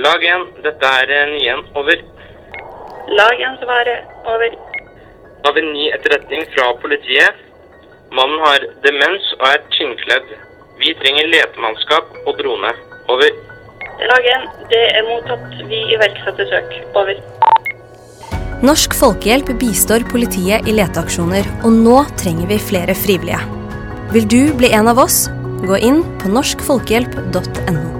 Lag 1, dette er eh, Nyen. Over. Lag 1 svaret. Over. Da har vi ny etterretning fra politiet. Mannen har demens og er tynnkledd. Vi trenger letemannskap og drone. Over. Lag 1, det er mottatt. Vi iverksetter søk. Over. Norsk Folkehjelp bistår politiet i leteaksjoner, og nå trenger vi flere frivillige. Vil du bli en av oss? Gå inn på norskfolkehjelp.no.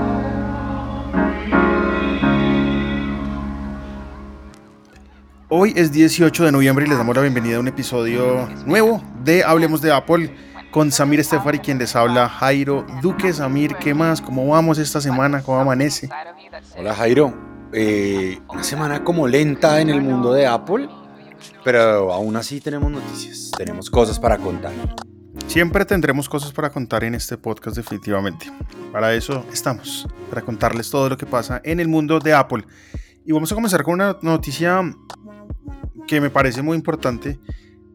Hoy es 18 de noviembre y les damos la bienvenida a un episodio nuevo de Hablemos de Apple con Samir Estefari, quien les habla Jairo Duque. Samir, ¿qué más? ¿Cómo vamos esta semana? ¿Cómo amanece? Hola Jairo, Eh, una semana como lenta en el mundo de Apple, pero aún así tenemos noticias, tenemos cosas para contar. Siempre tendremos cosas para contar en este podcast definitivamente. Para eso estamos, para contarles todo lo que pasa en el mundo de Apple. Y vamos a comenzar con una noticia que me parece muy importante,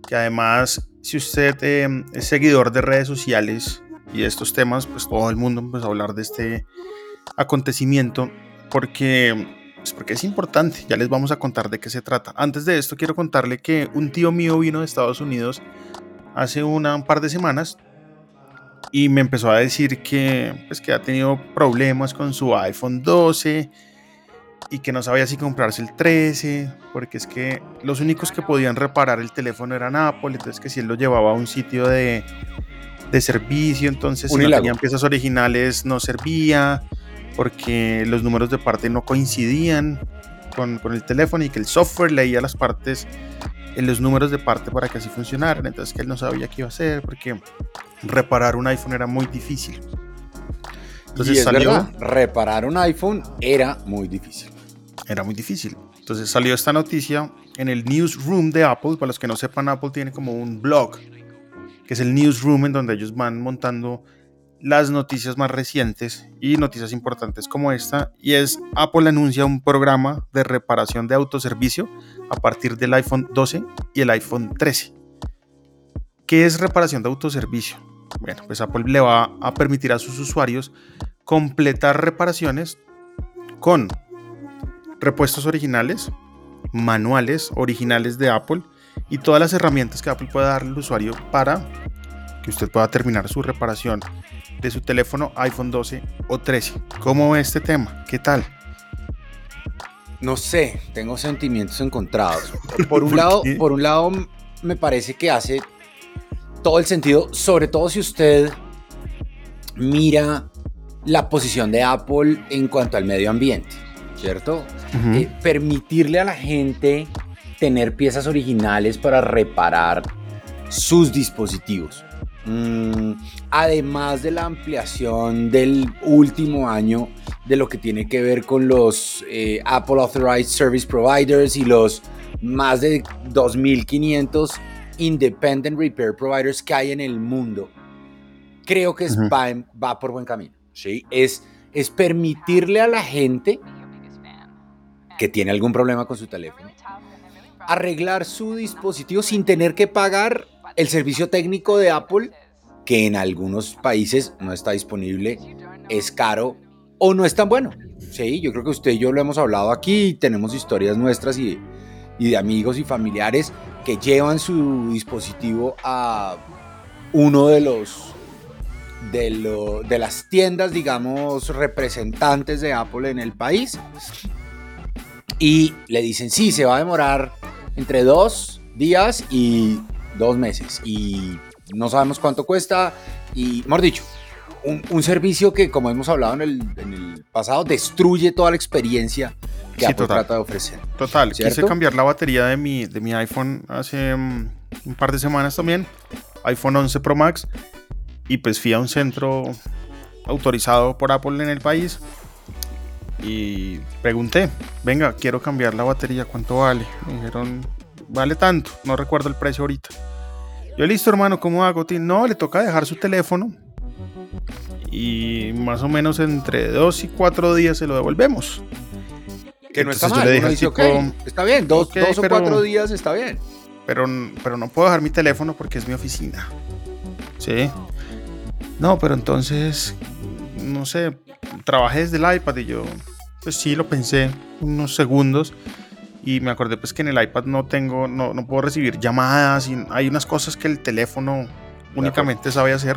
que además si usted eh, es seguidor de redes sociales y estos temas, pues todo el mundo empezó a hablar de este acontecimiento porque, pues porque es importante. Ya les vamos a contar de qué se trata. Antes de esto quiero contarle que un tío mío vino de Estados Unidos hace una, un par de semanas y me empezó a decir que, pues, que ha tenido problemas con su iPhone 12 y que no sabía si comprarse el 13, porque es que los únicos que podían reparar el teléfono eran Apple, entonces que si él lo llevaba a un sitio de, de servicio, entonces si no tenían piezas originales no servía, porque los números de parte no coincidían con, con el teléfono y que el software leía las partes en los números de parte para que así funcionaran, entonces que él no sabía qué iba a hacer, porque reparar un iPhone era muy difícil. Entonces y es salió, verdad, reparar un iPhone era muy difícil. era muy difícil. Entonces salió esta noticia en el newsroom de Apple. Para los que no sepan, Apple tiene como un blog, que es el newsroom en donde ellos van montando las noticias más recientes y noticias importantes como esta. Y es Apple anuncia un programa de reparación de autoservicio a partir del iPhone 12 y el iPhone 13. ¿Qué es reparación de autoservicio? Bueno, pues Apple le va a permitir a sus usuarios completar reparaciones con repuestos originales, manuales originales de Apple y todas las herramientas que Apple pueda darle al usuario para que usted pueda terminar su reparación de su teléfono iPhone 12 o 13. ¿Cómo ve este tema? ¿Qué tal? No sé, tengo sentimientos encontrados. Por un ¿Por lado, qué? por un lado me parece que hace todo el sentido, sobre todo si usted mira la posición de Apple en cuanto al medio ambiente, ¿cierto? Eh, permitirle a la gente tener piezas originales para reparar sus dispositivos. Mm, además de la ampliación del último año de lo que tiene que ver con los eh, Apple Authorized Service Providers y los más de 2.500 Independent Repair Providers que hay en el mundo, creo que va, en- va por buen camino. ¿Sí? Es, es permitirle a la gente que tiene algún problema con su teléfono arreglar su dispositivo sin tener que pagar el servicio técnico de Apple, que en algunos países no está disponible, es caro o no es tan bueno. Sí, yo creo que usted y yo lo hemos hablado aquí, tenemos historias nuestras y, y de amigos y familiares que llevan su dispositivo a uno de los de, lo- de las tiendas, digamos, representantes de Apple en el país y le dicen, sí, se va a demorar entre dos días y dos meses y no sabemos cuánto cuesta y, mejor dicho, un, un servicio que, como hemos hablado en el, en el pasado, destruye toda la experiencia que Sí, Apple total. trata de ofrecer. Total, quise ¿Cierto? cambiar la batería de mi, de mi iPhone hace mm, un par de semanas también, iPhone 11 Pro Max, y pues fui a un centro autorizado por Apple en el país. Y pregunté, venga, quiero cambiar la batería, ¿cuánto vale? Me dijeron, vale tanto, no recuerdo el precio ahorita. Yo, listo, hermano, ¿cómo hago? No, le toca dejar su teléfono. Y más o menos entre dos y cuatro días se lo devolvemos. Que no está Entonces yo mal. dije dice, tipo, "Ok, está bien, dos, "Ok, dos o pero- cuatro días está bien. pero, pero no puedo dejar mi teléfono porque es mi oficina. ¿Sí? No, pero entonces, no sé, trabajé desde el iPad y yo, pues sí, lo pensé unos segundos y me acordé pues que en el iPad no tengo, no, no puedo recibir llamadas y hay unas cosas que el teléfono únicamente sabe hacer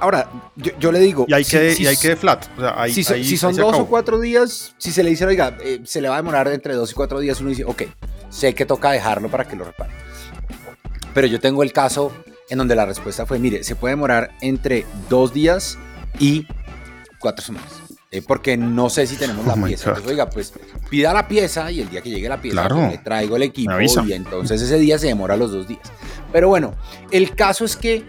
Ahora, yo, yo le digo. y hay que, si- y hay que de flat. O sea, ahí- si, so- ahí- si ahí son se dos acabó. o cuatro días, si se le dice, oiga, eh, se le va a demorar entre dos y cuatro días, uno dice, ok, sé que toca dejarlo para que lo repare. Pero yo tengo el caso en donde la respuesta fue, mire, se puede demorar entre dos días y cuatro semanas. eh, porque no sé si tenemos la Oh pieza. Entonces, oiga, pues pida la pieza y el día que llegue la pieza Claro. pues, le traigo el equipo y entonces ese día se demora los dos días. Pero bueno, el caso es que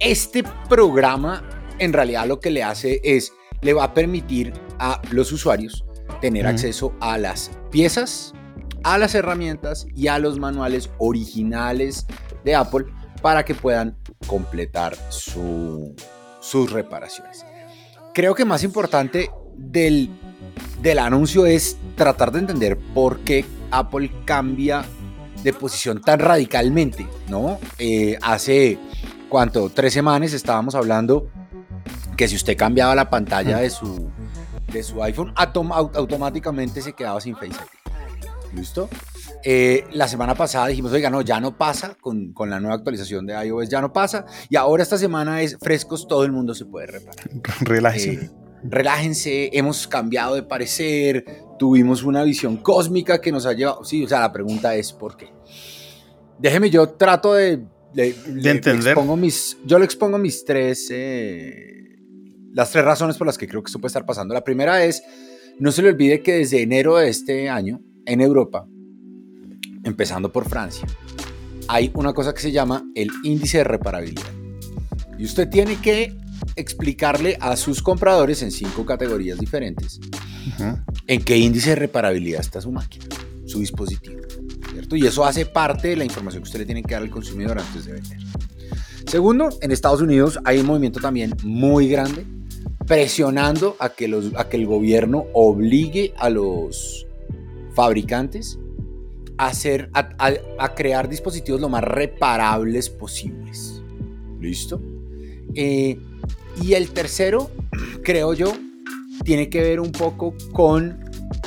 este programa en realidad lo que le hace es, le va a permitir a los usuarios tener acceso a las piezas, a las herramientas y a los manuales originales de Apple para que puedan completar su- sus reparaciones. Creo que más importante del, del anuncio es tratar de entender por qué Apple cambia de posición tan radicalmente, ¿no? Eh, hace, ¿cuánto? Tres semanas estábamos hablando que si usted cambiaba la pantalla de su, de su iPhone, autom- au- automáticamente se quedaba sin Face ID. ¿Listo? Eh, la semana pasada dijimos, oiga, no, ya no pasa con, con la nueva actualización de iOS, ya no pasa. Y ahora esta semana es frescos, todo el mundo se puede reparar. Relájese. Eh, relájense, hemos cambiado de parecer, tuvimos una visión cósmica que nos ha llevado. Sí, o sea, la pregunta es ¿por qué? Déjeme, yo trato de. de- le- entender. expongo mis, yo le expongo mis tres. eh, las tres razones por las que creo que esto puede estar pasando. La primera es: no se le olvide que desde enero de este año, en Europa, empezando por Francia, hay una cosa que se llama el índice de reparabilidad. Y usted tiene que explicarle a sus compradores en cinco categorías diferentes en qué índice de reparabilidad está su máquina, su dispositivo. ¿cierto? Y eso hace parte de la información que usted le tiene que dar al consumidor antes de vender. Segundo, en Estados Unidos hay un movimiento también muy grande presionando a que, los, a que el gobierno obligue a los fabricantes hacer, a, crear dispositivos lo más reparables posibles. ¿Listo? Eh, y el tercero, creo yo, tiene que ver un poco con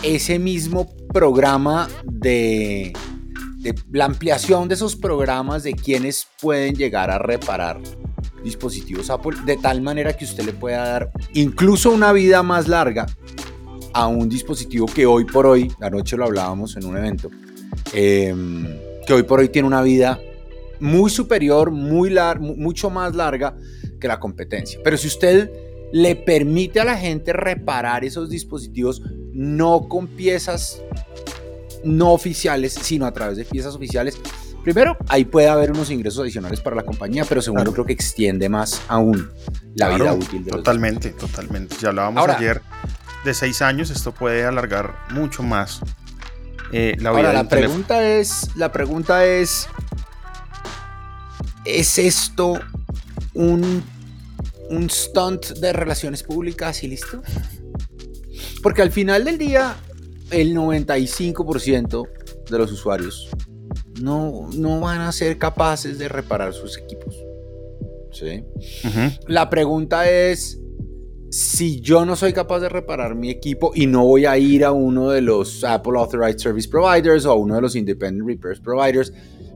ese mismo programa de, de la ampliación de esos programas de quienes pueden llegar a reparar dispositivos Apple de tal manera que usted le pueda dar incluso una vida más larga a un dispositivo que hoy por hoy, anoche lo hablábamos en un evento, em, que hoy por hoy tiene una vida muy superior, muy lar- mu- mucho más larga que la competencia. Pero si usted le permite a la gente reparar esos dispositivos no con piezas no oficiales, sino a través de piezas oficiales, primero, ahí puede haber unos ingresos adicionales para la compañía, pero segundo, Claro. creo que extiende más aún la Claro, vida útil de los Totalmente, totalmente. Si hablábamos Ahora- ayer de seis años, esto puede alargar mucho más eh, la Ahora, la teléfono. pregunta es, la pregunta es, ¿es esto un, un stunt de relaciones públicas y listo? Porque al final del día, el 95% de los usuarios no, no van a ser capaces de reparar sus equipos. ¿Sí? La pregunta es, si yo no soy capaz de reparar mi equipo y no voy a ir a uno de los Apple Authorized Service Providers o a uno de los Independent Repairs Providers,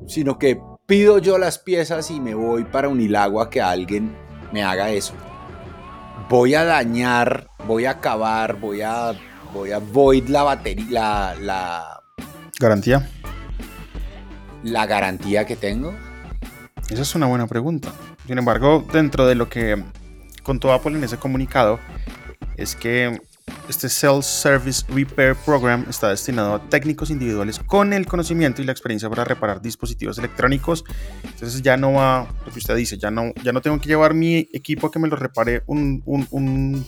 sino que pido yo las piezas y me voy para Unilago a que alguien me haga eso. Voy a dañar, voy a acabar, voy a, voy a void la batería, la, la, Garantía. la garantía que tengo. Esa es una buena pregunta. Sin embargo, dentro de lo que contó Apple en ese comunicado, es que este Self-Service Repair Program está destinado a técnicos individuales con el conocimiento y la experiencia para reparar dispositivos electrónicos. Entonces ya no va, lo que usted dice, ya no, ya no tengo que llevar mi equipo a que me lo repare un, un, un,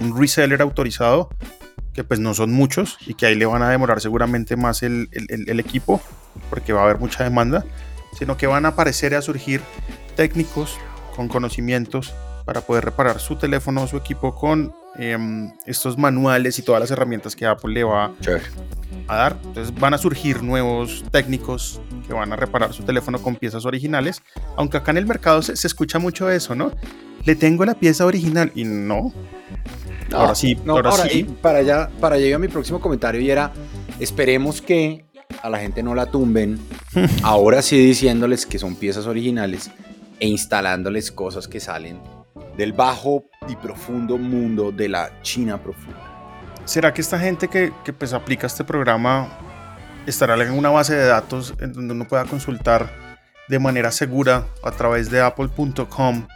un reseller autorizado, que pues no son muchos y que ahí le van a demorar seguramente más el, el, el equipo porque va a haber mucha demanda, sino que van a aparecer y a surgir técnicos con conocimientos para poder reparar su teléfono o su equipo con em, estos manuales y todas las herramientas que Apple le va a dar. Entonces van a surgir nuevos técnicos que van a reparar su teléfono con piezas originales, aunque acá en el mercado se, se escucha mucho eso, ¿no? Le tengo la pieza original y no. No, ahora sí, no, ahora, ahora, sí. para allá, para allá iba mi próximo comentario y era, esperemos que a la gente no la tumben, ahora sí diciéndoles que son piezas originales e instalándoles cosas que salen del bajo y profundo mundo de la China profunda. ¿Será que esta gente que, que pues aplica este programa estará en una base de datos en donde uno pueda consultar de manera segura a través de apple.com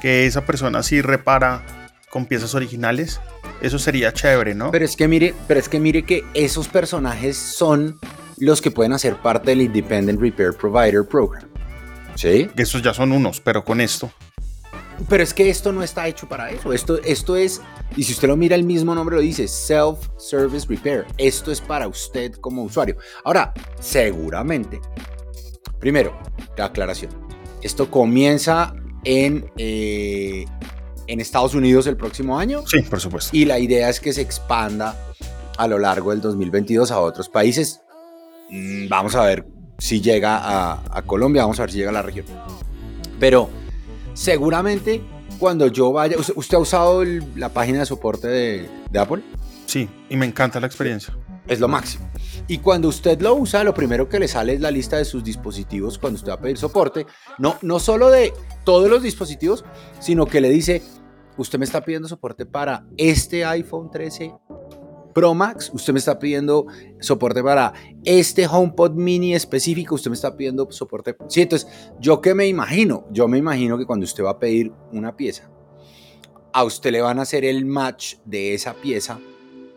que esa persona sí repara con piezas originales? Eso sería chévere, ¿no? Pero es que mire, pero es que mire que esos personajes son los que pueden hacer parte del Independent Repair Provider Program. ¿Sí? Esos ya son unos, pero con esto. Pero es que esto no está hecho para eso. Esto, esto es, y si usted lo mira, el mismo nombre lo dice, Self-Service Repair. Esto es para usted como usuario. Ahora, seguramente, primero, la aclaración. Esto comienza en, eh, en Estados Unidos el próximo año. Sí, por supuesto. Y la idea es que se expanda a lo largo del 2022 a otros países. Mm, Vamos a ver si llega a, a Colombia, vamos a ver si llega a la región. Pero seguramente cuando yo vaya, ¿usted, usted ha usado el- la página de soporte de, de Apple? Sí, y me encanta la experiencia. Es lo máximo. Y cuando usted lo usa, lo primero que le sale es la lista de sus dispositivos cuando usted va a pedir soporte. No, no solo de todos los dispositivos, sino que le dice, usted me está pidiendo soporte para este iPhone 13 Pro Max, usted me está pidiendo soporte para este HomePod mini específico, usted me está pidiendo soporte. Sí, entonces, yo qué me imagino, yo me imagino que cuando usted va a pedir una pieza, a usted le van a hacer el match de esa pieza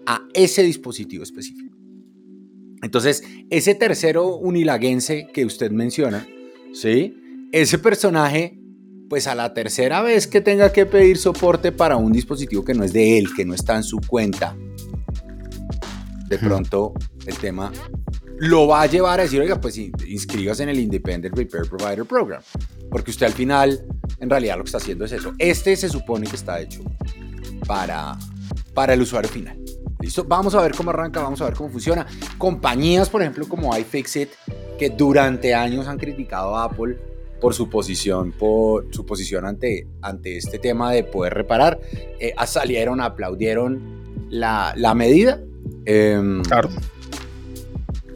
a ese dispositivo específico. Entonces, ese tercero unilaguense que usted menciona, ¿sí? Ese personaje, pues a la tercera vez que tenga que pedir soporte para un dispositivo que no es de él, que no está en su cuenta, de pronto el tema lo va a llevar a decir, oiga, pues in- inscríbase en el Independent Repair Provider Program. Porque usted al final, en realidad lo que está haciendo es eso. Este se supone que está hecho para, para el usuario final. ¿Listo? Vamos a ver cómo arranca, vamos a ver cómo funciona. Compañías, por ejemplo, como iFixit, que durante años han criticado a Apple por su posición, por su posición ante, ante este tema de poder reparar, eh, salieron, aplaudieron la, la medida. Em, Claro.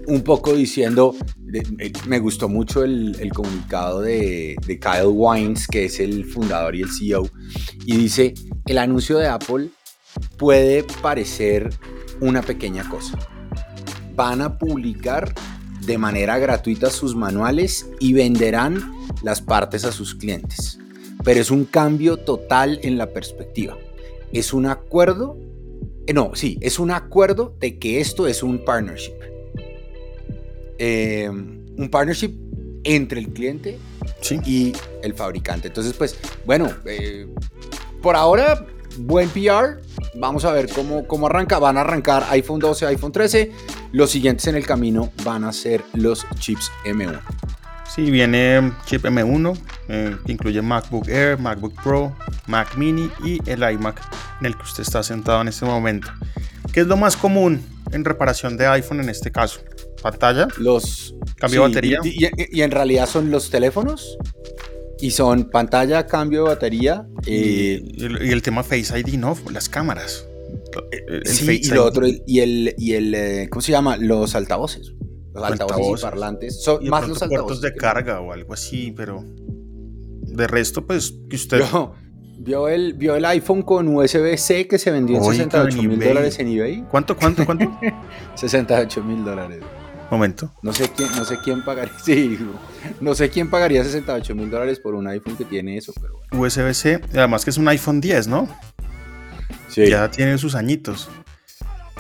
un poco diciendo, de- eh, me gustó mucho el, el comunicado de, de Kyle Wines, que es el fundador y el CEO, y dice, el anuncio de Apple puede parecer una pequeña cosa. Van a publicar de manera gratuita sus manuales y venderán las partes a sus clientes. Pero es un cambio total en la perspectiva. Es un acuerdo, no, sí, es un acuerdo de que esto es un partnership. Eh, un partnership entre el cliente Sí. y el fabricante. Entonces, pues, bueno, eh, por ahora, buen PR. Vamos a ver cómo, cómo arranca. Van a arrancar iPhone 12, iPhone 13. Los siguientes en el camino van a ser los chips M1. Sí, viene chip M1, eh, que incluye MacBook Air, MacBook Pro, Mac Mini y el iMac en el que usted está sentado en este momento. ¿Qué es lo más común en reparación de iPhone en este caso? Pantalla, Los Cambio de batería. Y, y- y en realidad son los teléfonos. Y son pantalla, cambio de batería. eh, y, el, y el tema Face ID, ¿no? Las cámaras. El- el sí, Face y lo ID. otro, y el, y el eh, ¿cómo se llama? Los altavoces. Los altavoces, Altavoces. y parlantes. Son Y de más los puertos altavoces. de que- carga o algo así, pero de resto, pues que usted Vio, vio el, vio el iPhone con USB-C que se vendió en Oiga, 68 en mil dólares en eBay. ¿Cuánto, cuánto, cuánto? 68 mil dólares. Momento. No sé quién, no sé quién pagaría. Sí, no sé quién pagaría 68 mil dólares por un iPhone que tiene eso, pero bueno. USB-C, además que es un iPhone 10, ¿no? Sí. Ya tiene sus añitos.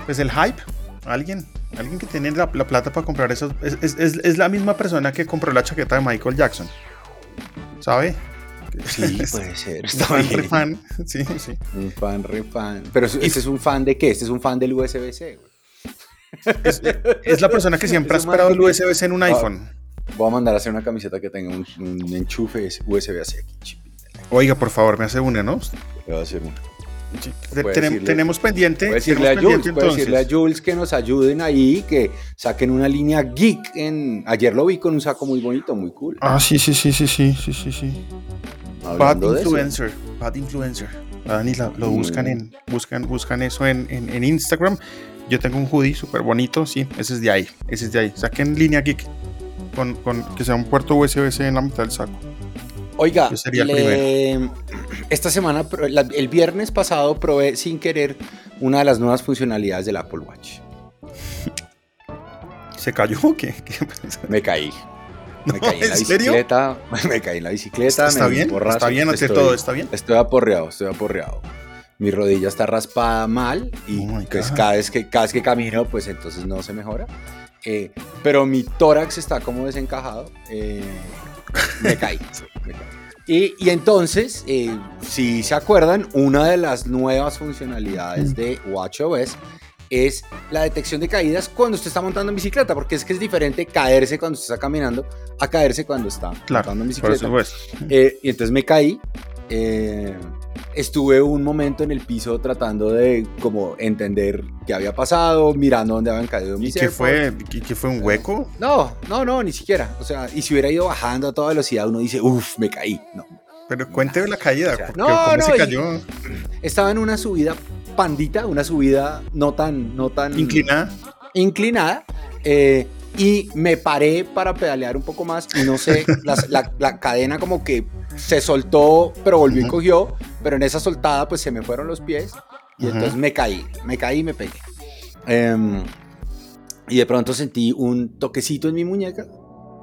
Pues el hype, alguien, alguien que tiene la, la plata para comprar eso, es, es- es- es la misma persona que compró la chaqueta de Michael Jackson. ¿Sabe? Sí, puede ser. Un Está fan, bien. re fan. Sí, sí. Un fan, re fan. Pero ¿este es un fan de qué? Este es un fan del USB-C. Es, la persona que siempre ha esperado el. USB-C en un iPhone. Voy a mandar a hacer una camiseta que tenga un, un enchufe USB-C aquí. Oiga, por favor, me hace una, ¿no? Le voy a hacer una. Tenemos pendiente. Decirle, a Jules, que nos ayuden ahí, que saquen una línea geek. En, ayer lo vi con un saco muy bonito, muy cool. Ah, sí, sí, sí, sí, sí, sí, sí. sí. Bad influencer, eso. bad influencer. Ah, ni la, lo mm. buscan en, buscan, buscan eso en, en, Instagram. Yo tengo un hoodie súper bonito, sí, ese es de ahí, ese es de ahí. Saquen línea geek con, con que sea un puerto USB-C en la mitad del saco. Oiga, Yo sería el le- esta semana, el viernes pasado, probé sin querer una de las nuevas funcionalidades del Apple Watch. ¿Se cayó o qué? Me caí. Me No, caí en la ¿en serio? bicicleta. Me caí en la bicicleta. ¿Está me bien? porrazo. ¿Está bien ante todo? ¿Está bien? Estoy aporreado, estoy aporreado. Mi rodilla está raspada mal y Oh pues cada, vez que, cada vez que camino, pues entonces no se mejora. Eh, pero mi tórax está como desencajado. eh, me caí. me caí. Y, y entonces, eh, si se acuerdan, una de las nuevas funcionalidades de WatchOS es la detección de caídas cuando usted está montando en bicicleta, porque es que es diferente caerse cuando usted está caminando a caerse cuando está Claro, montando en por bicicleta. supuesto. Eh, y entonces me caí. eh, estuve un momento en el piso tratando de como entender qué había pasado, mirando dónde habían caído ¿Y mis qué AirPods. fue? ¿Y qué fue un hueco? No, no, no, ni siquiera. O sea, y si hubiera ido bajando a toda velocidad, uno dice, uff, me caí. No. Pero cuénteme la caída, O sea, porque no, ¿cómo no, se y- cayó? Estaba en una subida pandita, una subida no tan, no tan ¿Inclinada? inclinada. eh, y me paré para pedalear un poco más y no sé, la cadena como que se soltó, pero volvió y cogió, pero en esa soltada pues se me fueron los pies y entonces me caí, me caí y me pegué. Em, y de pronto sentí un toquecito en mi muñeca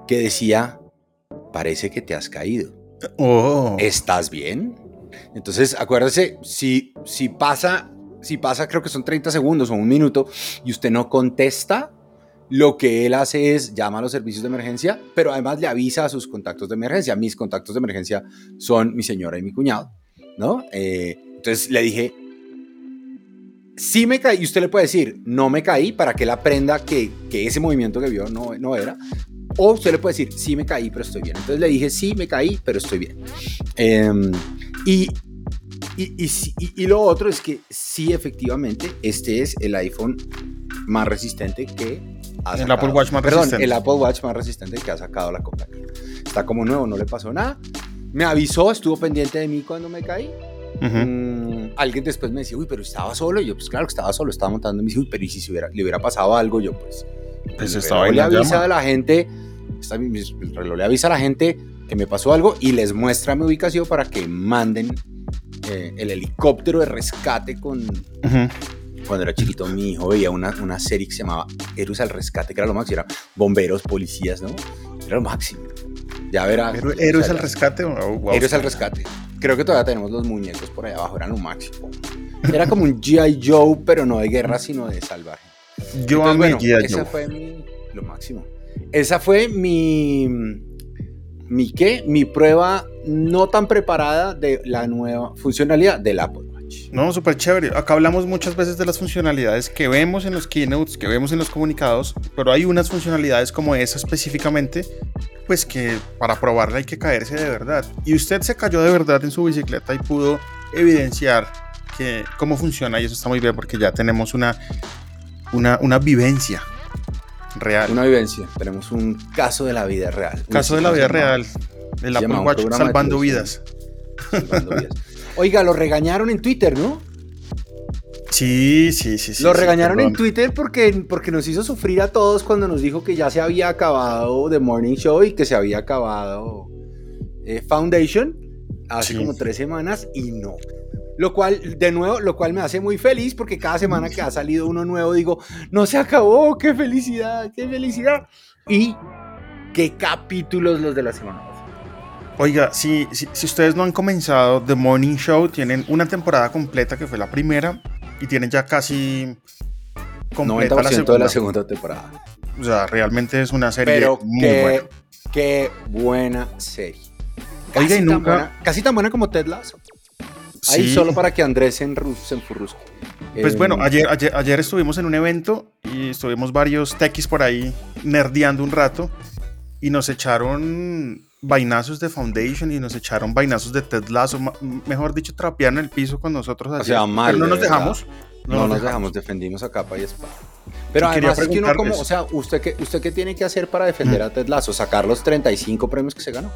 que decía, parece que te has caído. Oh. ¿Estás bien? Entonces, acuérdese, si, si pasa, si pasa, creo que son 30 segundos o un minuto, y usted no contesta, lo que él hace es llama a los servicios de emergencia, pero además le avisa a sus contactos de emergencia. Mis contactos de emergencia son mi señora y mi cuñado, ¿no? Eh, entonces le dije, sí me caí, y usted le puede decir, no me caí, para que él aprenda que, que ese movimiento que vio no, no era. O usted le puede decir, sí me caí, pero estoy bien. Entonces le dije, sí me caí, pero estoy bien. Em, y, y, y- y lo otro es que sí, efectivamente, este es el iPhone más resistente que ha El sacado. Apple Watch más Perdón, resistente. el Apple Watch más resistente que ha sacado la compañía. Está como nuevo, no le pasó nada. Me avisó, estuvo pendiente de mí cuando me caí. Ujú. Mm, alguien después me decía, uy, pero estaba solo. Y yo, pues claro que estaba solo, estaba montando en bici. Uy, pero ¿y si se hubiera, le hubiera pasado algo? Yo, pues. Pues estaba le avisa a la gente, está el reloj le avisa a la gente que me pasó algo y les muestra mi ubicación para que manden eh, el helicóptero de rescate con. Ujú. Cuando era chiquito, mi hijo veía una, una serie que se llamaba Héroes al Rescate, que era lo máximo, era bomberos, policías, ¿no? Era lo máximo. Ya verá. Héroe- o sea, ¿Héroes al rescate? Oh, wow. Héroes al rescate. Creo que todavía tenemos los muñecos por allá abajo, eran lo máximo. Era como un G.I. Joe, pero no de guerra, sino de salvaje. Yo Entonces, bueno, G.I. esa Joe. fue mi, lo máximo. Esa fue mi, mi qué, mi prueba no tan preparada de la nueva funcionalidad del Apple. No, súper chévere. Acá hablamos muchas veces de las funcionalidades que vemos en los keynotes, que vemos en los comunicados, pero hay unas funcionalidades como esa específicamente, pues que para probarla hay que caerse de verdad. Y usted se cayó de verdad en su bicicleta y pudo evidenciar que cómo funciona y eso está muy bien porque ya tenemos una, una, una vivencia real. Una vivencia, tenemos un caso de la vida real. Caso de la vida llama real. El Apple Watch salvando vidas. Salvando vidas. Oiga, lo regañaron en Twitter, ¿no? Sí, sí, sí. sí lo sí, regañaron en. Twitter porque, porque nos hizo sufrir a todos cuando nos dijo que ya se había acabado The Morning Show y que se había acabado eh, Foundation hace Sí. como tres semanas y no. Lo cual, de nuevo, lo cual me hace muy feliz porque cada semana que ha salido uno nuevo digo, no se acabó, qué felicidad, qué felicidad. Y qué capítulos los de la semana. Oiga, si, si, si ustedes no han comenzado The Morning Show, tienen una temporada completa que fue la primera y tienen ya casi completa 90% la de la segunda temporada. O sea, realmente es una serie Pero muy qué, buena. qué buena serie. Oiga, y tan nunca- buena- casi tan buena como Ted Lasso. Ahí solo para que Andrés se, enru- se enfurrusque. Pues Eh, bueno, ayer, ayer, ayer estuvimos en un evento y estuvimos varios techis por ahí nerdeando un rato y nos echaron vainazos de Foundation y nos echaron vainazos de Ted Lasso, mejor dicho, trapearon el piso con nosotros ayer. sea, mal, Pero no nos dejamos. No, nos dejamos, defendimos a capa y espada. Pero además es que uno como, o sea, ¿usted qué, ¿usted qué tiene que hacer para defender a Ted Lasso? ¿Sacar los 35 premios que se ganó?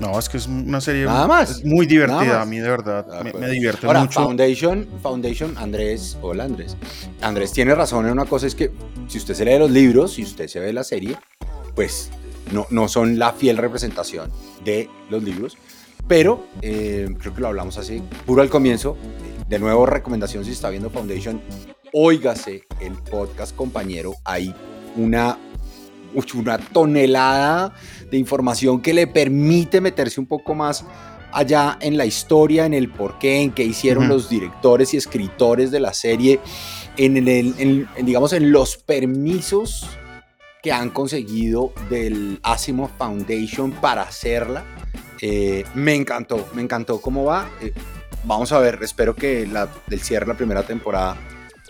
No, es que es una serie Nada más. es muy divertida, a mí de verdad, Ah, me, pues. me divierte Ahora, mucho. Foundation, Foundation, Andrés, hola Andrés. Andrés tiene razón en una cosa, es que si usted se lee los libros, si usted se ve la serie, pues no, no son la fiel representación de los libros, pero eh, creo que lo hablamos así, puro al comienzo. De nuevo, recomendación si está viendo Foundation, óigase el podcast compañero, hay una, una tonelada de información que le permite meterse un poco más allá en la historia, en el porqué, en qué hicieron los directores y escritores de la serie, en, el, en- en, digamos, en los permisos que han conseguido del Asimov Foundation para hacerla. Eh, me encantó, me encantó cómo va. Eh, vamos a ver, espero que la, el cierre de la primera temporada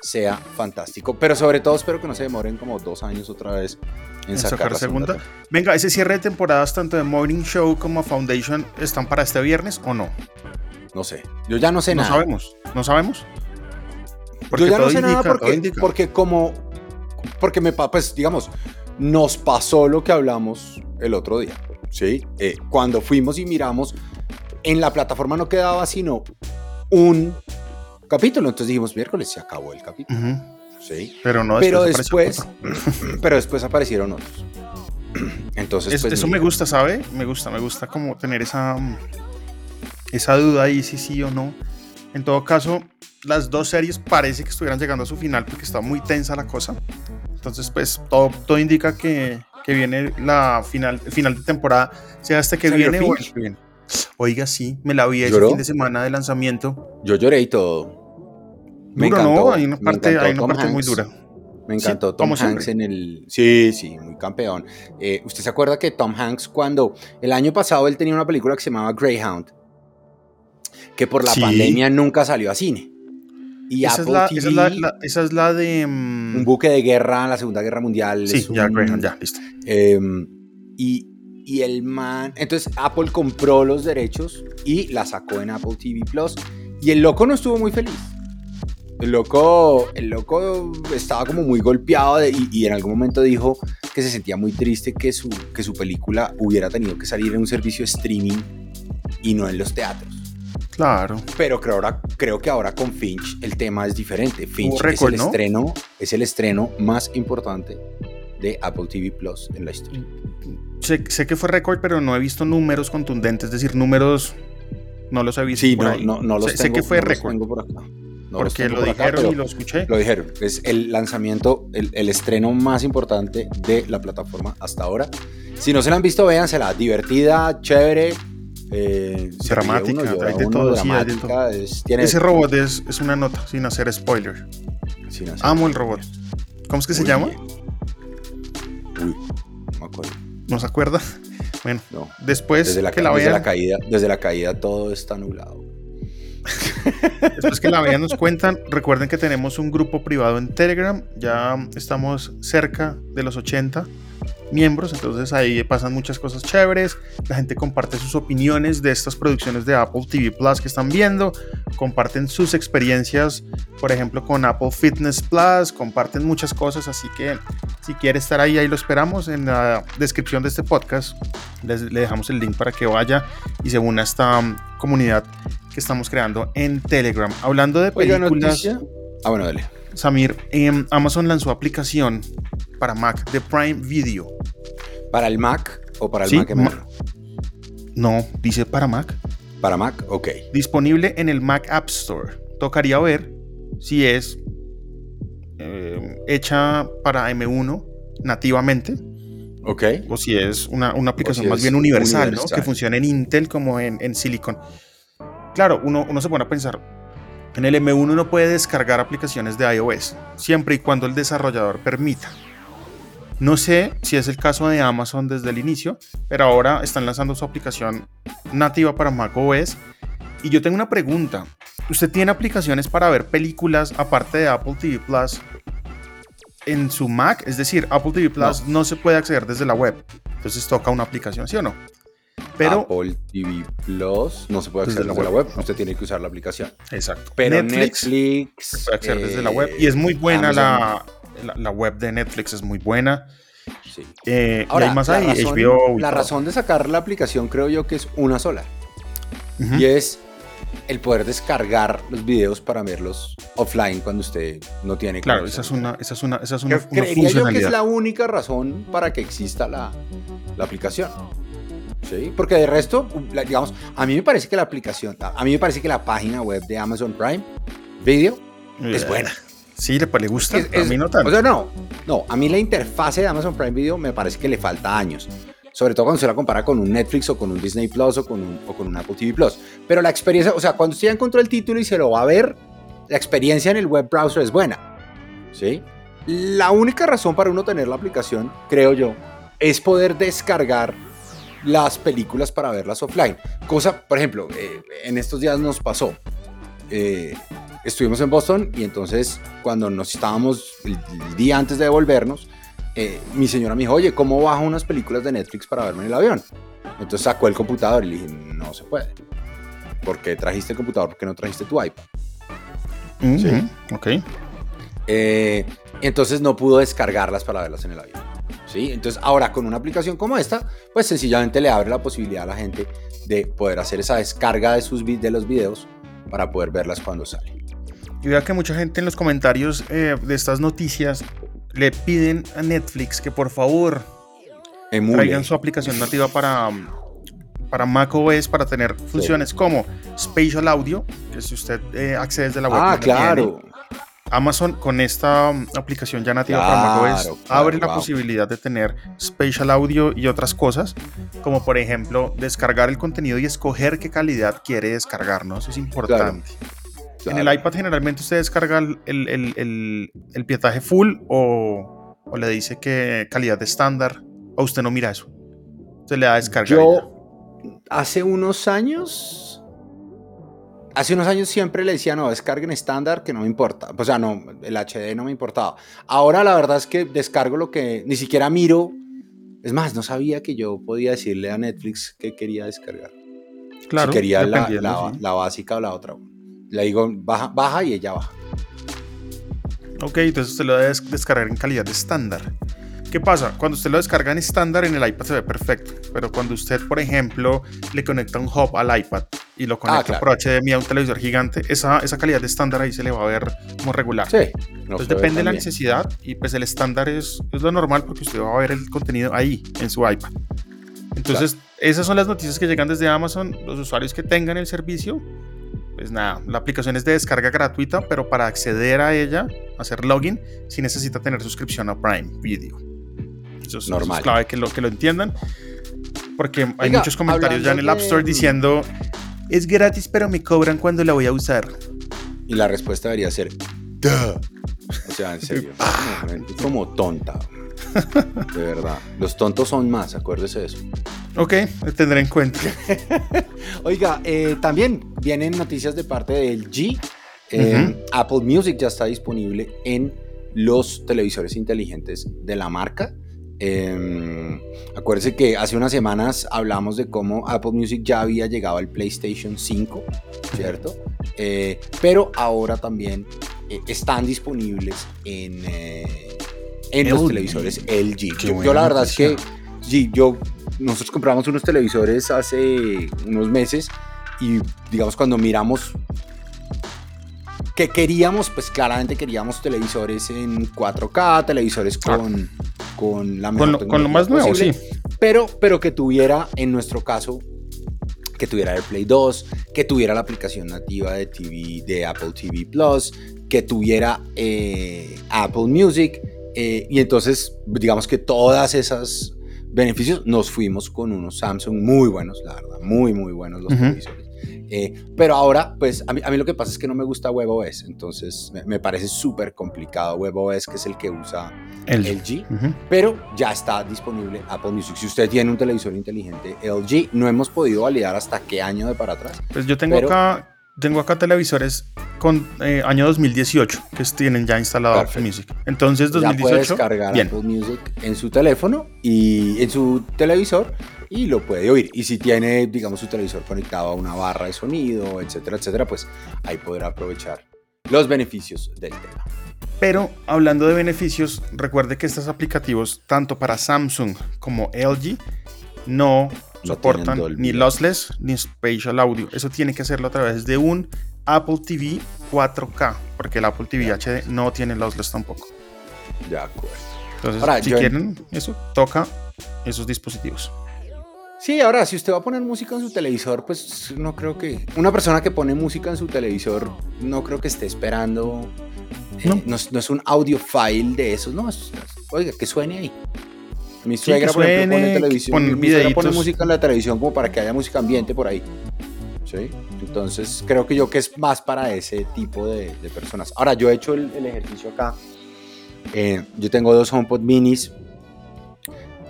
sea fantástico, pero sobre todo espero que no se demoren como dos años otra vez en, en sacar, sacar la segunda. segunda. Venga, ese cierre de temporadas, tanto de Morning Show como Foundation, ¿están para este viernes o no? No sé, yo ya no sé No nada. sabemos, no sabemos. yo ya no sé nada indica, porque, porque como, porque me, pues digamos, nos pasó lo que hablamos el otro día, ¿sí? Eh, cuando fuimos y miramos, en la plataforma no quedaba sino un capítulo, entonces dijimos, miércoles se acabó el capítulo, Ujú, ¿sí? Pero no, pero después, otro. pero después aparecieron otros. Entonces, Es- pues, eso me mira, gusta, ¿sabe? Me gusta, me gusta como tener esa, esa duda ahí, si sí o no. En todo caso, las dos series parece que estuvieran llegando a su final porque está muy tensa la cosa. Entonces, pues todo, todo indica que, que viene la final, el final de temporada, sea este que ¿Salió viene o el que viene. Oiga, sí, me la vi ese ¿Lloró? fin de semana de lanzamiento. Yo lloré y todo. Me Duro, encantó, ¿no? Hay una me parte, hay una parte muy dura. Me Sí, encantó Tom Hanks siempre. en el... Sí, sí, muy campeón. Eh, ¿Usted se acuerda que Tom Hanks cuando el año pasado él tenía una película que se llamaba Greyhound? Que por la Sí. pandemia nunca salió a cine. Y Esa es, Apple la, TV, esa, es la, la- esa es la de... mm, un buque de guerra en la Segunda Guerra Mundial. sí, es ya, un- Greyhound, ya, listo. eh, y, y el man. Entonces Apple compró los derechos y la sacó en Apple TV Plus. Y el loco no estuvo muy feliz. El loco, el loco estaba como muy golpeado de- y, y en algún momento dijo que se sentía muy triste que su, que su película hubiera tenido que salir en un servicio streaming y no en los teatros. Claro. Pero creo, ahora, creo que ahora con Finch el tema es diferente. Finch es, el ¿no? estreno, es el estreno más importante de Apple TV Plus en la historia. Sé, sé que fue récord, pero no he visto números contundentes, es decir, números no los he visto Sí, por no, ahí. no, no los sé, sé tengo, que fue no récord, por acá. No porque lo por acá, dijeron pero y lo escuché. Lo dijeron. Es el lanzamiento, el, el estreno más importante de la plataforma hasta ahora. Si no se la han visto, véansela. Divertida, chévere. Eh, Dramática, uno, hay de uno, todo, sí, hay de dramática, todo. es- tiene Ese robot es, es una nota, sin hacer spoiler. sin hacer- Amo el robot. ¿Cómo es que se llama? Uy, no me acuerdo. ¿No se acuerda? Bueno, No. después Desde la, que la desde vean, la caída, desde la caída todo está nublado. después que la vean nos cuentan. Recuerden que tenemos un grupo privado en Telegram. Ya estamos cerca de los 80 miembros, entonces ahí pasan muchas cosas chéveres. La gente comparte sus opiniones de estas producciones de Apple TV Plus que están viendo, comparten sus experiencias, por ejemplo, con Apple Fitness Plus, comparten muchas cosas, así que si quiere estar ahí, ahí lo esperamos. En la descripción de este podcast les, le dejamos el link para que vaya y se una a esta um, comunidad que estamos creando en Telegram. Hablando de Oiga, películas, noticia. Ah, bueno, dale. Samir, em, Amazon lanzó aplicación para Mac de Prime Video. ¿Para el Mac o para el Sí, Mac M1? Ma- No, dice para Mac. Para Mac, ok. Disponible en el Mac App Store. Tocaría ver si es eh, hecha para M1 nativamente Ok. o si es una, una aplicación si más bien universal, ¿no? Que funcione en Intel como en, en Silicon. Claro, uno, uno se pone a pensar, en el M1 uno puede descargar aplicaciones de iOS, siempre y cuando el desarrollador permita. No sé si es el caso de Amazon desde el inicio, pero ahora están lanzando su aplicación nativa para macOS. Y yo tengo una pregunta. ¿Usted tiene aplicaciones para ver películas aparte de Apple TV Plus en su Mac? Es decir, Apple TV Plus no, se puede acceder desde la web. Entonces toca una aplicación, ¿sí o no? Pero, Apple TV Plus no se puede acceder desde la web, usted tiene que usar la aplicación. exacto. Pero Netflix, Netflix, se puede acceder desde la eh, web. Y es muy buena Amazon, la, la, la web de Netflix, es muy buena. sí. Eh, Ahora, y hay más la ahí, razón, HBO. la razón de sacar la aplicación creo yo que es una sola. Y es el poder descargar los videos para verlos offline cuando usted no tiene Claro, esa es una, esa es una, esa es una, Cre- una Creería yo que es la única razón para que exista la, la aplicación. ¿Sí? Porque de resto, digamos, a mí me parece que la aplicación, a a mí me parece que la página web de Amazon Prime Video es Eh, buena. Sí, le, le gusta. Es- a mí no tanto. O sea, no, no, a mí la interfase de Amazon Prime Video me parece que le falta años. Sobre todo cuando se la compara con un Netflix o con un Disney Plus o con un, o con un Apple TV Plus. Pero la experiencia, o sea, cuando usted ya encontró el título y se lo va a ver, la experiencia en el web browser es buena. ¿Sí? La única razón para uno tener la aplicación, creo yo, es poder descargar las películas para verlas offline. Cosa, por ejemplo, eh, en estos días nos pasó. Eh, estuvimos en Boston y entonces cuando nos estábamos el, el día antes de devolvernos, eh, mi señora me dijo, oye, ¿cómo bajo unas películas de Netflix para verme en el avión? Entonces sacó el computador y le dije, no se puede. ¿Por qué trajiste el computador? ¿Por qué no trajiste tu iPad? Ujú, sí. Ok. Eh, entonces no pudo descargarlas para verlas en el avión. ¿sí? Entonces ahora con una aplicación como esta, pues sencillamente le abre la posibilidad a la gente de poder hacer esa descarga de, sus, de los videos para poder verlas cuando salen. Y vea que mucha gente en los comentarios eh, de estas noticias le piden a Netflix que por favor Emule. traigan su aplicación nativa para, para macOS para tener funciones como Spatial Audio, que si usted eh, accede desde la web. Ah, la claro. tiene. Amazon con esta um, aplicación ya nativa para macOS claro, abre la wow. posibilidad de tener Spatial Audio y otras cosas, como por ejemplo descargar el contenido y escoger qué calidad quiere descargar, ¿no? Eso es importante. En el iPad generalmente usted descarga el, el, el- el- pietaje full o, o le dice que calidad de estándar o usted no mira eso. Usted le da a descargar. y ya. Yo hace unos años, hace unos años siempre le decía, no, descarguen estándar, que no me importa. O sea, no, el HD no me importaba. Ahora la verdad es que descargo lo que ni siquiera miro. Es más, no sabía que yo podía decirle a Netflix que quería descargar. claro, si quería la, dependiendo, la- sí. la básica o la otra. Le digo, baja, baja y ella baja. Ok, entonces usted lo debe des- descargar en calidad de estándar. ¿Qué pasa? Cuando usted lo descarga en estándar en el iPad se ve perfecto, pero cuando usted, por ejemplo, le conecta un hub al iPad y lo conecta Ah, claro. por HDMI a un televisor gigante, esa, esa calidad de estándar ahí se le va a ver como regular. Sí. no Entonces depende de la necesidad y pues el estándar es, es lo normal porque usted va a ver el contenido ahí en su iPad. Entonces esas son las noticias que llegan desde Amazon. Los usuarios que tengan el servicio, pues nada, la aplicación es de descarga gratuita, pero para acceder a ella, hacer login, sí necesita tener suscripción a Prime Video. Eso es, eso es Normal. clave que lo, que lo entiendan. Porque hay Oiga, muchos comentarios ya en el App Store de- diciendo, es gratis pero me cobran cuando la voy a usar. Y la respuesta debería ser, "Duh". O sea, en serio. como tonta. De verdad. Los tontos son más, acuérdese de eso. Ok, lo tendré en cuenta. Oiga, eh, también vienen noticias de parte del G. Eh. Apple Music ya está disponible en los televisores inteligentes de la marca. Eh, acuérdense que hace unas semanas hablamos de cómo Apple Music ya había llegado al PlayStation 5, ¿cierto? Eh, pero ahora también eh, están disponibles en, en los televisores LG. Yo, yo la verdad es que. Sí, yo, nosotros compramos unos televisores hace unos meses y digamos cuando miramos que queríamos, pues claramente queríamos televisores en 4K, televisores con, con la mejor Con lo, con lo más nuevo, sí. pero, pero que tuviera, en nuestro caso, que tuviera AirPlay 2, que tuviera la aplicación nativa de TV, de Apple TV Plus, que tuviera eh, Apple Music, eh, y entonces, digamos que todas esas, beneficios, nos fuimos con unos Samsung muy buenos, la verdad, muy, muy buenos los televisores. Eh, pero ahora, pues a mí, a mí lo que pasa es que no me gusta WebOS, entonces me, me parece súper complicado WebOS, que es el que usa El- LG, pero ya está disponible Apple Music. Si usted tiene un televisor inteligente LG, no hemos podido validar hasta qué año de para atrás. Pues yo tengo Pero- acá tengo acá televisores con eh, año 2018 que tienen ya instalado Apple. Music. Entonces ya puede 2018 descargar bien. Apple Music en su teléfono y en su televisor y lo puede oír. Y si tiene, digamos, su televisor conectado a una barra de sonido, etcétera, etcétera, pues ahí podrá aprovechar los beneficios del tema. Pero hablando de beneficios, recuerde que estos aplicativos, tanto para Samsung como LG, no, No soportan ni lossless ni spatial audio. Eso tiene que hacerlo a través de un Apple TV 4K, porque el Apple TV HD no tiene lossless tampoco. De acuerdo. Entonces, Ahora, si yo- quieren eso, toca esos dispositivos. Sí, ahora, si usted va a poner música en su televisor, pues no creo que... Una persona que pone música en su televisor, no creo que esté esperando... eh, No. no. es, no es un audio file de esos, no. es- oiga, que suene ahí. Mi Sí, suegra, por ejemplo, pone televisión. mi suegra pone música en la televisión como para que haya música ambiente por ahí. ¿Sí? Entonces, creo que yo que es más para ese tipo de, de personas. Ahora, yo he hecho el, el ejercicio acá. Eh, yo tengo dos HomePod minis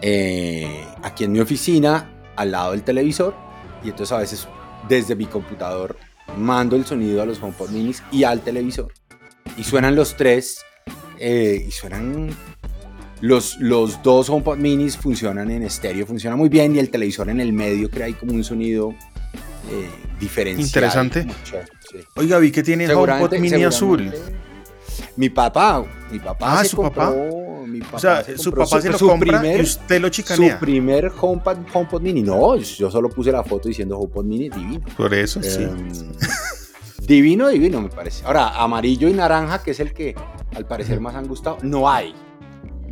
eh, aquí en mi oficina, al lado del televisor, y entonces a veces desde mi computador mando el sonido a los HomePod minis y al televisor. Y suenan los tres, eh, y suenan... Los, los dos HomePod minis funcionan en estéreo, funciona muy bien, y el televisor en el medio crea ahí como un sonido eh, diferencial. Interesante. como chévere, sí. Oiga, vi que tiene HomePod Mini azul. Mi papá, mi papá Ah, se su compró, papá. mi papá O sea, se su papá se lo su compra primer- y usted lo chicanea. Su primer HomePod, HomePod Mini. No, yo solo puse la foto diciendo HomePod Mini divino. Por eso, sí. Em, divino, divino me parece. Ahora, amarillo y naranja, que es el que al parecer más han gustado, no hay.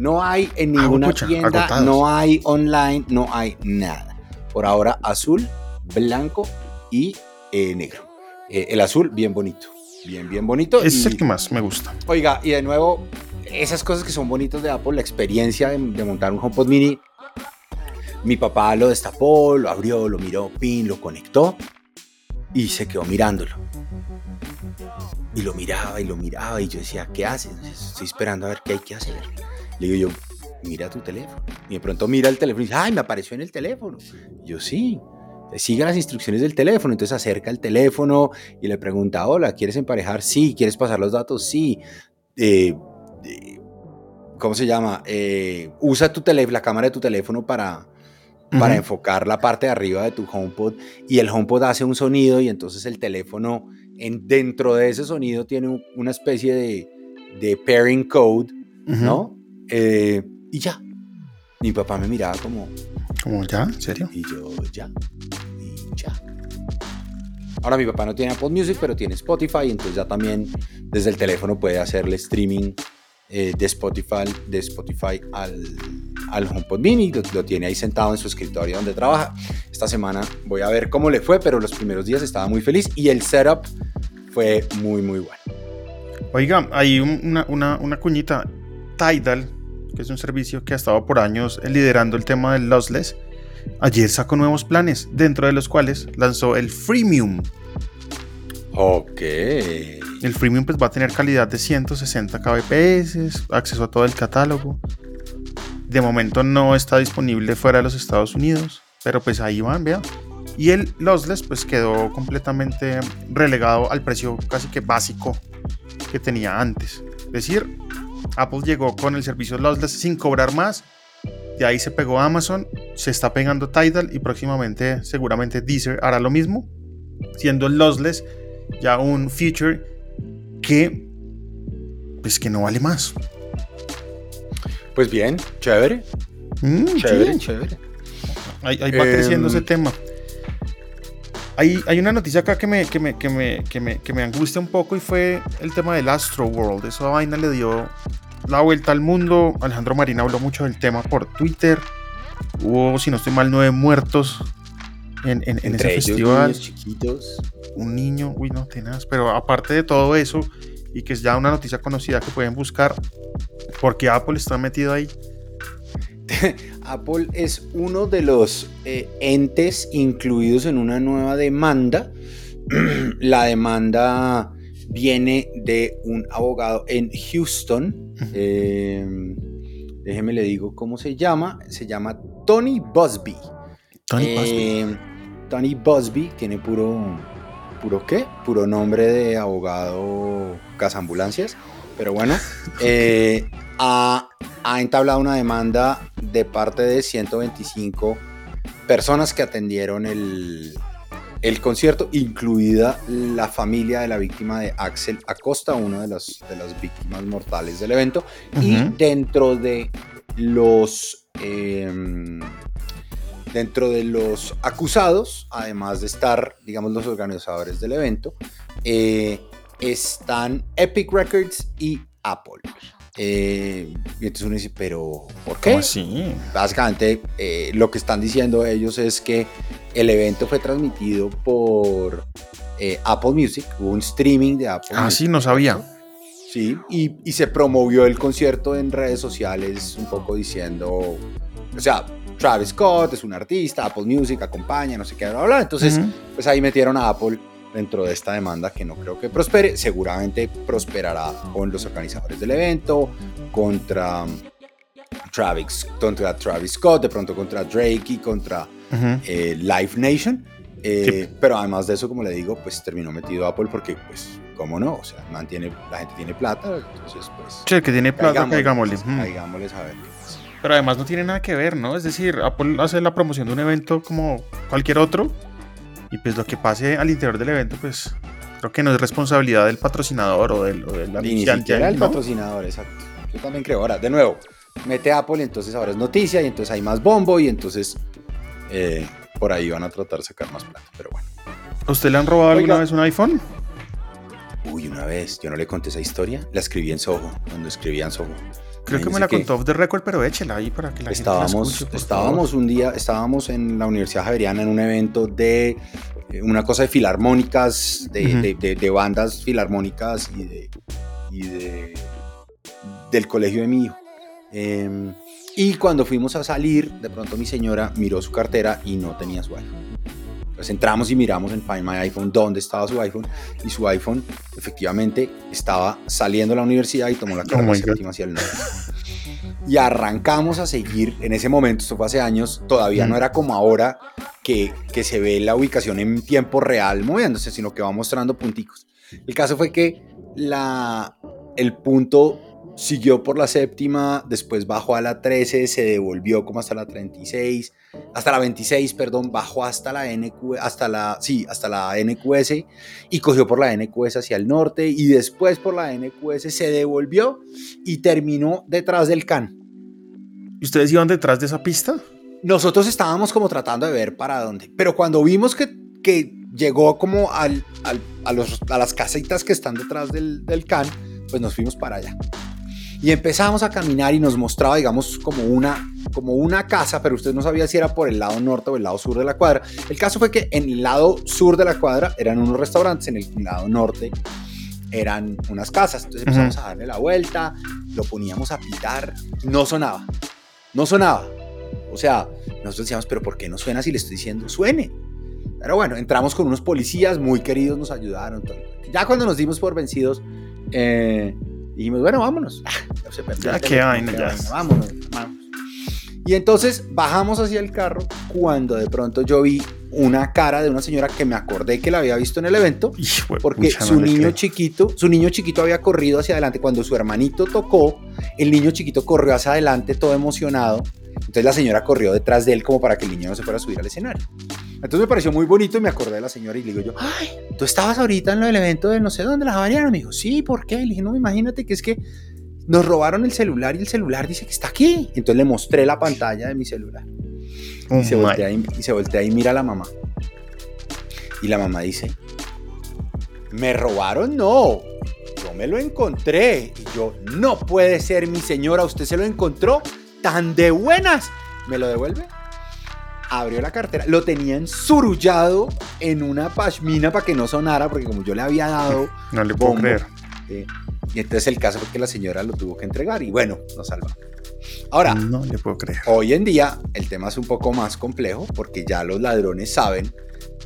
No hay en Ah, ninguna pucha, tienda, agotados. no hay online, no hay nada. Por ahora, azul, blanco y eh, negro. Eh, el azul, bien bonito. Bien, bien bonito. Es y- el que más me gusta. Oiga, y de nuevo, esas cosas que son bonitas de Apple, la experiencia de, de montar un HomePod Mini. Mi papá lo destapó, lo abrió, lo miró, pin, lo conectó y se quedó mirándolo. Y lo miraba y lo miraba y yo decía, ¿qué haces? Estoy esperando a ver qué hay que hacer. Le digo yo, mira tu teléfono. Y de pronto mira el teléfono y dice, ay, me apareció en el teléfono. Y yo, sí. Siga las instrucciones del teléfono. Entonces acerca el teléfono y le pregunta, hola, ¿quieres emparejar? Sí. ¿Quieres pasar los datos? Sí. Eh, eh, ¿Cómo se llama? Eh, usa tu teléfono, la cámara de tu teléfono para, para Ujú. enfocar la parte de arriba de tu HomePod y el HomePod hace un sonido y entonces el teléfono en, dentro de ese sonido tiene un- una especie de, de pairing code, Ujú. ¿no? Eh, y ya. Mi papá me miraba como, Como ya, ¿en serio? y yo, ya, y ya. Ahora mi papá no tiene Apple Music, pero tiene Spotify, entonces ya también desde el teléfono puede hacerle streaming eh, de Spotify, de Spotify al, al HomePod Mini, lo, lo tiene ahí sentado en su escritorio donde trabaja. Esta semana voy a ver cómo le fue, pero los primeros días estaba muy feliz y el setup fue muy, muy bueno. Oiga, hay un- una, una, una cuñita. Tidal, que es un servicio que ha estado por años liderando el tema del lossless, ayer sacó nuevos planes, dentro de los cuales lanzó el freemium. Ok. El freemium pues va a tener calidad de 160 kbps, acceso a todo el catálogo. De momento no está disponible fuera de los Estados Unidos, pero pues ahí van, vea. Y el lossless pues quedó completamente relegado al precio casi que básico que tenía antes. Es decir, Apple llegó con el servicio lossless sin cobrar más. De ahí se pegó Amazon, se está pegando Tidal y próximamente seguramente Deezer hará lo mismo, siendo el lossless ya un feature que pues que no vale más. Pues bien, chévere, Mm, chévere, sí. chévere. Ahí, ahí va Em, creciendo ese tema. Hay, hay una noticia acá que me, que, me, que, me, que, me, que me angustia un poco y fue el tema del Astro World. Esa vaina le dio la vuelta al mundo. Alejandro Marina habló mucho del tema por Twitter. Hubo, si no estoy mal, nueve muertos en, en, en ese festival. niños chiquitos. un niño, uy, no tenaz, pero aparte de todo eso, y que es ya una noticia conocida que pueden buscar, porque Apple está metido ahí. Apple es uno de los eh, entes incluidos en una nueva demanda. La demanda viene de un abogado en Houston. Eh, déjeme le digo cómo se llama. Se llama Tony Busby. Tony Busby. Eh, Tony Busby tiene puro, puro qué? Puro nombre de abogado cazambulancias. Pero bueno, eh, ha, ha entablado una demanda de parte de 125 personas que atendieron el, el concierto, incluida la familia de la víctima de Axel Acosta, una de las, de las víctimas mortales del evento. Y dentro de los. em, dentro de los acusados, además de estar, digamos, los organizadores del evento, eh, están Epic Records y Apple. Eh, y entonces uno dice, pero ¿por qué? ¿Cómo así? Básicamente eh, lo que están diciendo ellos es que el evento fue transmitido por eh, Apple Music, hubo un streaming de Apple Ah, Music. sí, no sabía. Sí, y, y se promovió el concierto en redes sociales un poco diciendo, o sea, Travis Scott es un artista, Apple Music acompaña, no sé qué, bla, bla. Entonces, pues ahí metieron a Apple dentro de esta demanda que no creo que prospere. Seguramente prosperará con los organizadores del evento, contra Travis, contra Travis Scott, de pronto contra Drake y contra eh, Live Nation. Eh, Pero además de eso, como le digo, pues terminó metido Apple porque, pues, ¿cómo no? O sea, mantiene, la gente tiene plata, entonces, pues... Sí, el que tiene plata, caigámosle. pues, Mm. caigámosles a ver qué pasa. Pero además no tiene nada que ver, ¿no? Es decir, Apple hace la promoción de un evento como cualquier otro. Y pues lo que pase al interior del evento, pues creo que no es responsabilidad del patrocinador o del, o del ni anunciante siquiera ahí, el ¿no? patrocinador, exacto. Yo también creo. Ahora, de nuevo, mete Apple y entonces ahora es noticia y entonces hay más bombo y entonces eh, por ahí van a tratar de sacar más plata. Pero bueno. ¿A usted le han robado alguna vez un iPhone? Uy, una vez, yo no le conté esa historia, la escribí en Soho, cuando escribía en Soho. Creo que me la contó off the record, pero échela ahí para que la estábamos, gente la escuche, estábamos un día, estábamos en la Universidad Javeriana en un evento de eh, una cosa de filarmónicas, de, Ujú. de- de- de bandas filarmónicas y de, y de del colegio de mi hijo. Em, y cuando fuimos a salir, de pronto mi señora miró su cartera y no tenía su iPhone. Entonces entramos y miramos en Find My iPhone dónde estaba su iPhone y su iPhone efectivamente estaba saliendo de la universidad y tomó la carrera Oh my God. séptima hacia el norte. Y arrancamos a seguir en ese momento, esto fue hace años, todavía Mm. no era como ahora que, que se ve la ubicación en tiempo real moviéndose, sino que va mostrando punticos. El caso fue que la, el punto siguió por la séptima, después bajó a la 13, se devolvió como hasta la 36, hasta la 26, perdón, bajó hasta la NQ, hasta la, sí, hasta la NQS y cogió por la NQS hacia el norte y después por la NQS se devolvió y terminó detrás del CAN. ¿Y ustedes iban detrás de esa pista? Nosotros estábamos como tratando de ver para dónde, pero cuando vimos que, que llegó como al, al- a, los- a las casitas que están detrás del, del CAN, pues nos fuimos para allá. Y empezamos a caminar y nos mostraba, digamos, como una, como una casa, pero usted no sabía si era por el lado norte o el lado sur de la cuadra. El caso fue que en el lado sur de la cuadra eran unos restaurantes, en el lado norte eran unas casas. Entonces empezamos a darle la vuelta, lo poníamos a pitar, no sonaba, no sonaba. O sea, nosotros decíamos, pero ¿por qué no suena si le estoy diciendo suene? Pero bueno, entramos con unos policías muy queridos, nos ayudaron. todo. Ya cuando nos dimos por vencidos, eh, dijimos, bueno, vámonos. Ah, ya se perdió Ya, el qué teléfono, vaina, ya. vaina, Vámonos, vámonos. Y entonces bajamos hacia el carro cuando de pronto yo vi una cara de una señora que me acordé que la había visto en el evento Hijo porque su no niño chiquito, su niño chiquito había corrido hacia adelante cuando su hermanito tocó, el niño chiquito corrió hacia adelante todo emocionado. Entonces la señora corrió detrás de él como para que el niño no se fuera a subir al escenario. Entonces me pareció muy bonito y me acordé de la señora y le digo yo, ay, tú estabas ahorita en lo del evento de no sé dónde la Javariana. Me dijo, sí, ¿por qué? Le dije, no, imagínate que es que nos robaron el celular y el celular dice que está aquí. Entonces le mostré la pantalla de mi celular. Oh Y se, my. voltea y, y se voltea y mira a la mamá. Y la mamá dice, ¿me robaron? No, yo me lo encontré. Y yo, no puede ser, mi señora, usted se lo encontró tan de buenas. ¿Me lo devuelve? Abrió la cartera, lo tenía ensurullado en una pashmina para que no sonara, porque como yo le había dado No le puedo bombo, creer. eh, Y entonces el caso fue que la señora lo tuvo que entregar y bueno, nos salva. Ahora, No le puedo creer. hoy en día el tema es un poco más complejo porque ya los ladrones saben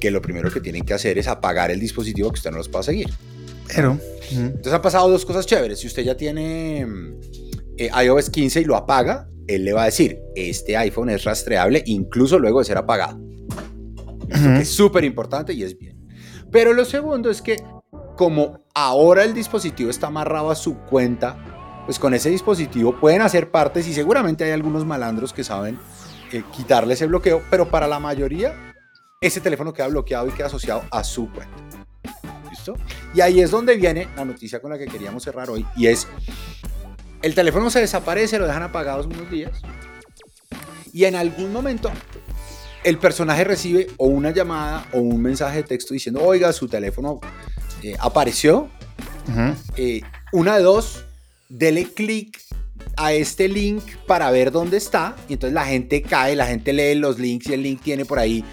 que lo primero que tienen que hacer es apagar el dispositivo que usted no los pueda seguir. Pero, Entonces han pasado dos cosas chéveres. Si usted ya tiene mm, eh, iOS 15 y lo apaga, él le va a decir, este iPhone es rastreable incluso luego de ser apagado. Esto Ujú. que es súper importante y es bien. Pero lo segundo es que como ahora el dispositivo está amarrado a su cuenta, pues con ese dispositivo pueden hacer partes y seguramente hay algunos malandros que saben eh, quitarle ese bloqueo, pero para la mayoría ese teléfono queda bloqueado y queda asociado a su cuenta. ¿Listo? Y ahí es donde viene la noticia con la que queríamos cerrar hoy y es el teléfono se desaparece, lo dejan apagados unos días y en algún momento el personaje recibe o una llamada o un mensaje de texto diciendo, oiga, su teléfono eh, apareció. ujú. Eh, una de dos, dele clic a este link para ver dónde está. Y entonces la gente cae, la gente lee los links y el link tiene por ahí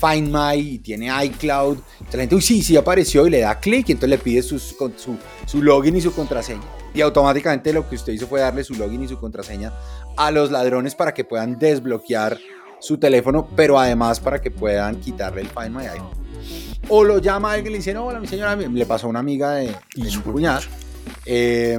Find My y tiene iCloud. Entonces la gente, uy, sí, sí apareció y le da clic y entonces le pide sus- con su, su login y su contraseña. Y automáticamente lo que usted hizo fue darle su login y su contraseña a los ladrones para que puedan desbloquear su teléfono, pero además para que puedan quitarle el Find My iPhone. O lo llama alguien y le dice, no, hola, mi señora, le pasó a una amiga de, de cuñada. Eh,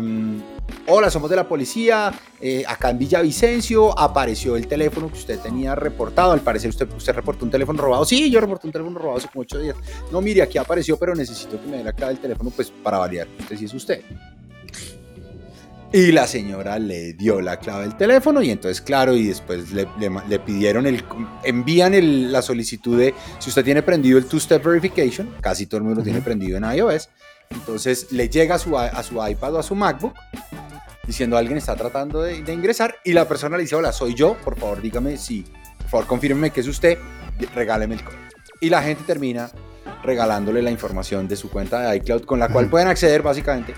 hola, somos de la policía. eh, acá en Villavicencio apareció el teléfono que usted tenía reportado. Al parecer, usted, usted reportó un teléfono robado. Sí, yo reporté un teléfono robado hace como ocho días. No, mire, aquí apareció, pero necesito que me dé la clave del teléfono, pues para validar que usted sí es usted. Y la señora le dio la clave del teléfono y entonces, claro, y después le, le le pidieron el, envían el- la solicitud de, si usted tiene prendido el two-step verification, casi todo el mundo lo tiene prendido en iOS, entonces le llega a su, a su iPad o a su MacBook diciendo alguien está tratando de, de ingresar y la persona le dice, hola, soy yo, por favor dígame si, por favor confírmeme que es usted, regáleme el código. Y la gente termina regalándole la información de su cuenta de iCloud con la cual pueden acceder básicamente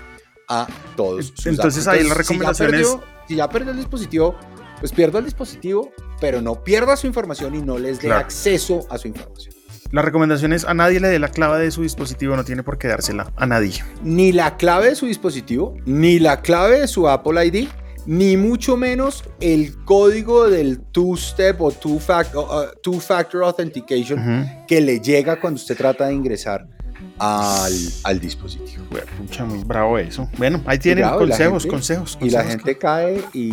a todos sus Entonces, datos. ahí la si ya recomendación es- perdió- Si ya perdió el dispositivo, pues pierda el dispositivo, pero no pierda su información y no les dé Claro. acceso a su información. La recomendación es a nadie le dé la clave de su dispositivo, no tiene por qué dársela a nadie. Ni la clave de su dispositivo, ni la clave de su Apple ID, ni mucho menos el código del two-step o two-fac- o, uh, two-factor authentication Ujú. que le llega cuando usted trata de ingresar al, al dispositivo. Bueno, muy bravo eso. Bueno, ahí tienen bravo, consejos, gente- consejos, Y la gente cae y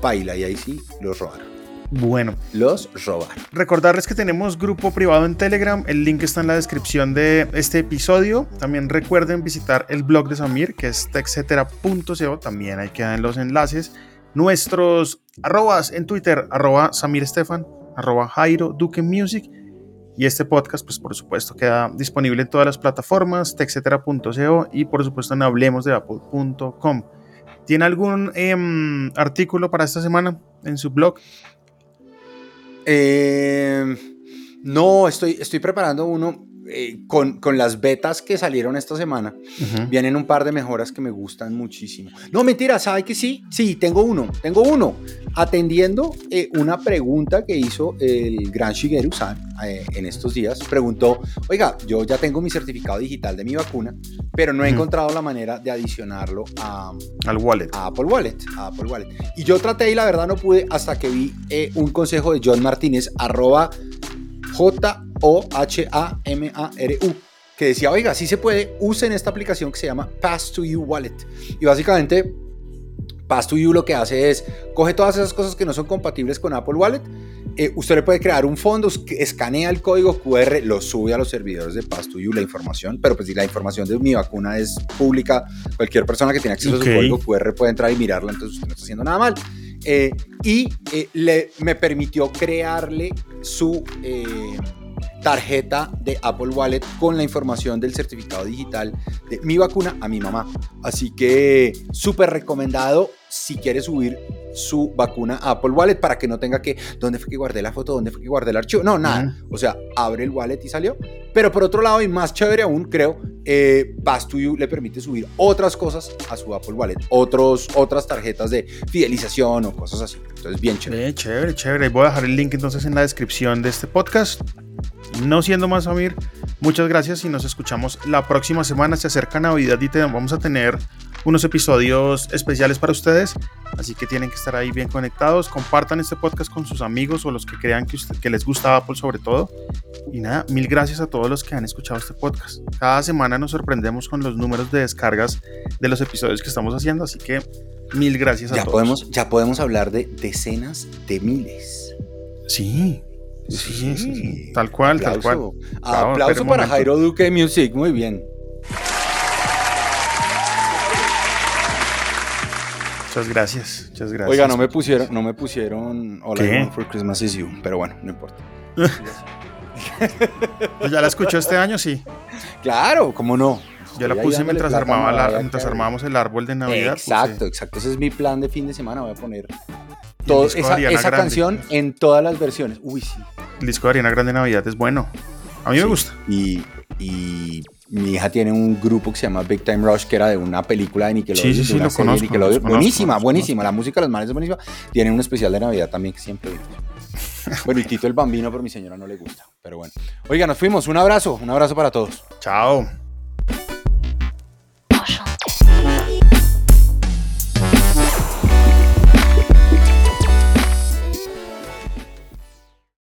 baila y ahí sí los robaron. Bueno, Los robaron. recordarles que tenemos grupo privado en Telegram. El link está en la descripción de este episodio. También recuerden visitar el blog de Samir, que es texetera.co. También ahí quedan los enlaces. Nuestros arrobas en Twitter, arroba Samir Estefan, arroba Jairo Duque Music. Y este podcast, pues por supuesto, queda disponible en todas las plataformas, texetera.co y por supuesto en hablemosdeapple.com. ¿Tiene algún em, artículo para esta semana en su blog? Eh, no, estoy, estoy preparando uno eh, con, con las betas que salieron esta semana. Vienen un par de mejoras que me gustan muchísimo. No, mentira, ¿sabe que sí? Sí, tengo uno, tengo uno. Atendiendo eh, una pregunta que hizo el gran Shigeru San eh, en estos días, preguntó, oiga, yo ya tengo mi certificado digital de mi vacuna, pero no he encontrado la manera de adicionarlo a, Al wallet. a Apple Wallet, a Apple Wallet. Y yo traté y la verdad no pude hasta que vi un consejo de John Martínez, arroba J-O-H-A-M-A-R-U, que decía, oiga, si se puede, usen esta aplicación que se llama Pass to You Wallet. Y básicamente, Pass to You lo que hace es, coge todas esas cosas que no son compatibles con Apple Wallet, eh, usted le puede crear un fondo, es- escanea el código QR, lo sube a los servidores de Pass to You, la información, pero pues si la información de mi vacuna es pública, cualquier persona que tiene acceso Ok. a su código QR puede entrar y mirarla, entonces usted no está haciendo nada mal. Eh, y eh, le, me permitió crearle su tarjeta de Apple Wallet con la información del certificado digital de mi vacuna a mi mamá. Así que súper recomendado si quiere subir su vacuna a Apple Wallet para que no tenga que, ¿dónde fue que guardé la foto? ¿Dónde fue que guardé el archivo? No, nada. O sea, abre el wallet y salió. Pero por otro lado, y más chévere aún, creo, eh, You le permite subir otras cosas a su Apple Wallet, otros, otras tarjetas de fidelización o cosas así. Entonces, bien chévere. Ve, chévere, chévere. Voy a dejar el link entonces en la descripción de este podcast. No siendo más, Amir, muchas gracias y nos escuchamos la próxima semana. Se acerca Navidad y te- vamos a tener unos episodios especiales para ustedes, así que tienen que estar ahí bien conectados. Compartan este podcast con sus amigos o los que crean que, usted- que les gusta Apple sobre todo. Y nada, mil gracias a todos los que han escuchado este podcast. Cada semana nos sorprendemos con los números de descargas de los episodios que estamos haciendo, así que mil gracias a Ya todos. podemos, ya podemos hablar de decenas de miles. Sí, sí, sí, sí, tal cual, tal cual. Aplauso, Bravo, Aplauso espera un para. Jairo Duque Music, muy bien. Muchas gracias, muchas gracias. Oiga, no me pusieron, no me pusieron All I ¿Qué? Want for Christmas is You, pero bueno, no importa. Pues ¿Ya la escuchó este año? Sí. Claro, cómo no. Yo la puse mientras, armaba la- mientras armábamos el árbol de Navidad. puse Exacto, exacto. Ese es mi plan de fin de semana. Voy a poner todo, esa, esa canción en todas las versiones. Uy, sí. El disco de Ariana Grande de Navidad es bueno. A mí me Sí. gusta. Y, y mi hija tiene un grupo que se llama Big Time Rush, que era de una película de Nickelodeon. Sí, sí, sí, lo de conozco, Nickelodeon. los conozco, buenísima, buenísima. La música de los manes es buenísima. Tienen un especial de Navidad también que siempre. Bueno, y Tito el Bambino, pero mi señora no le gusta. Pero bueno. Oiga, nos fuimos. Un abrazo. Un abrazo para todos. Chao.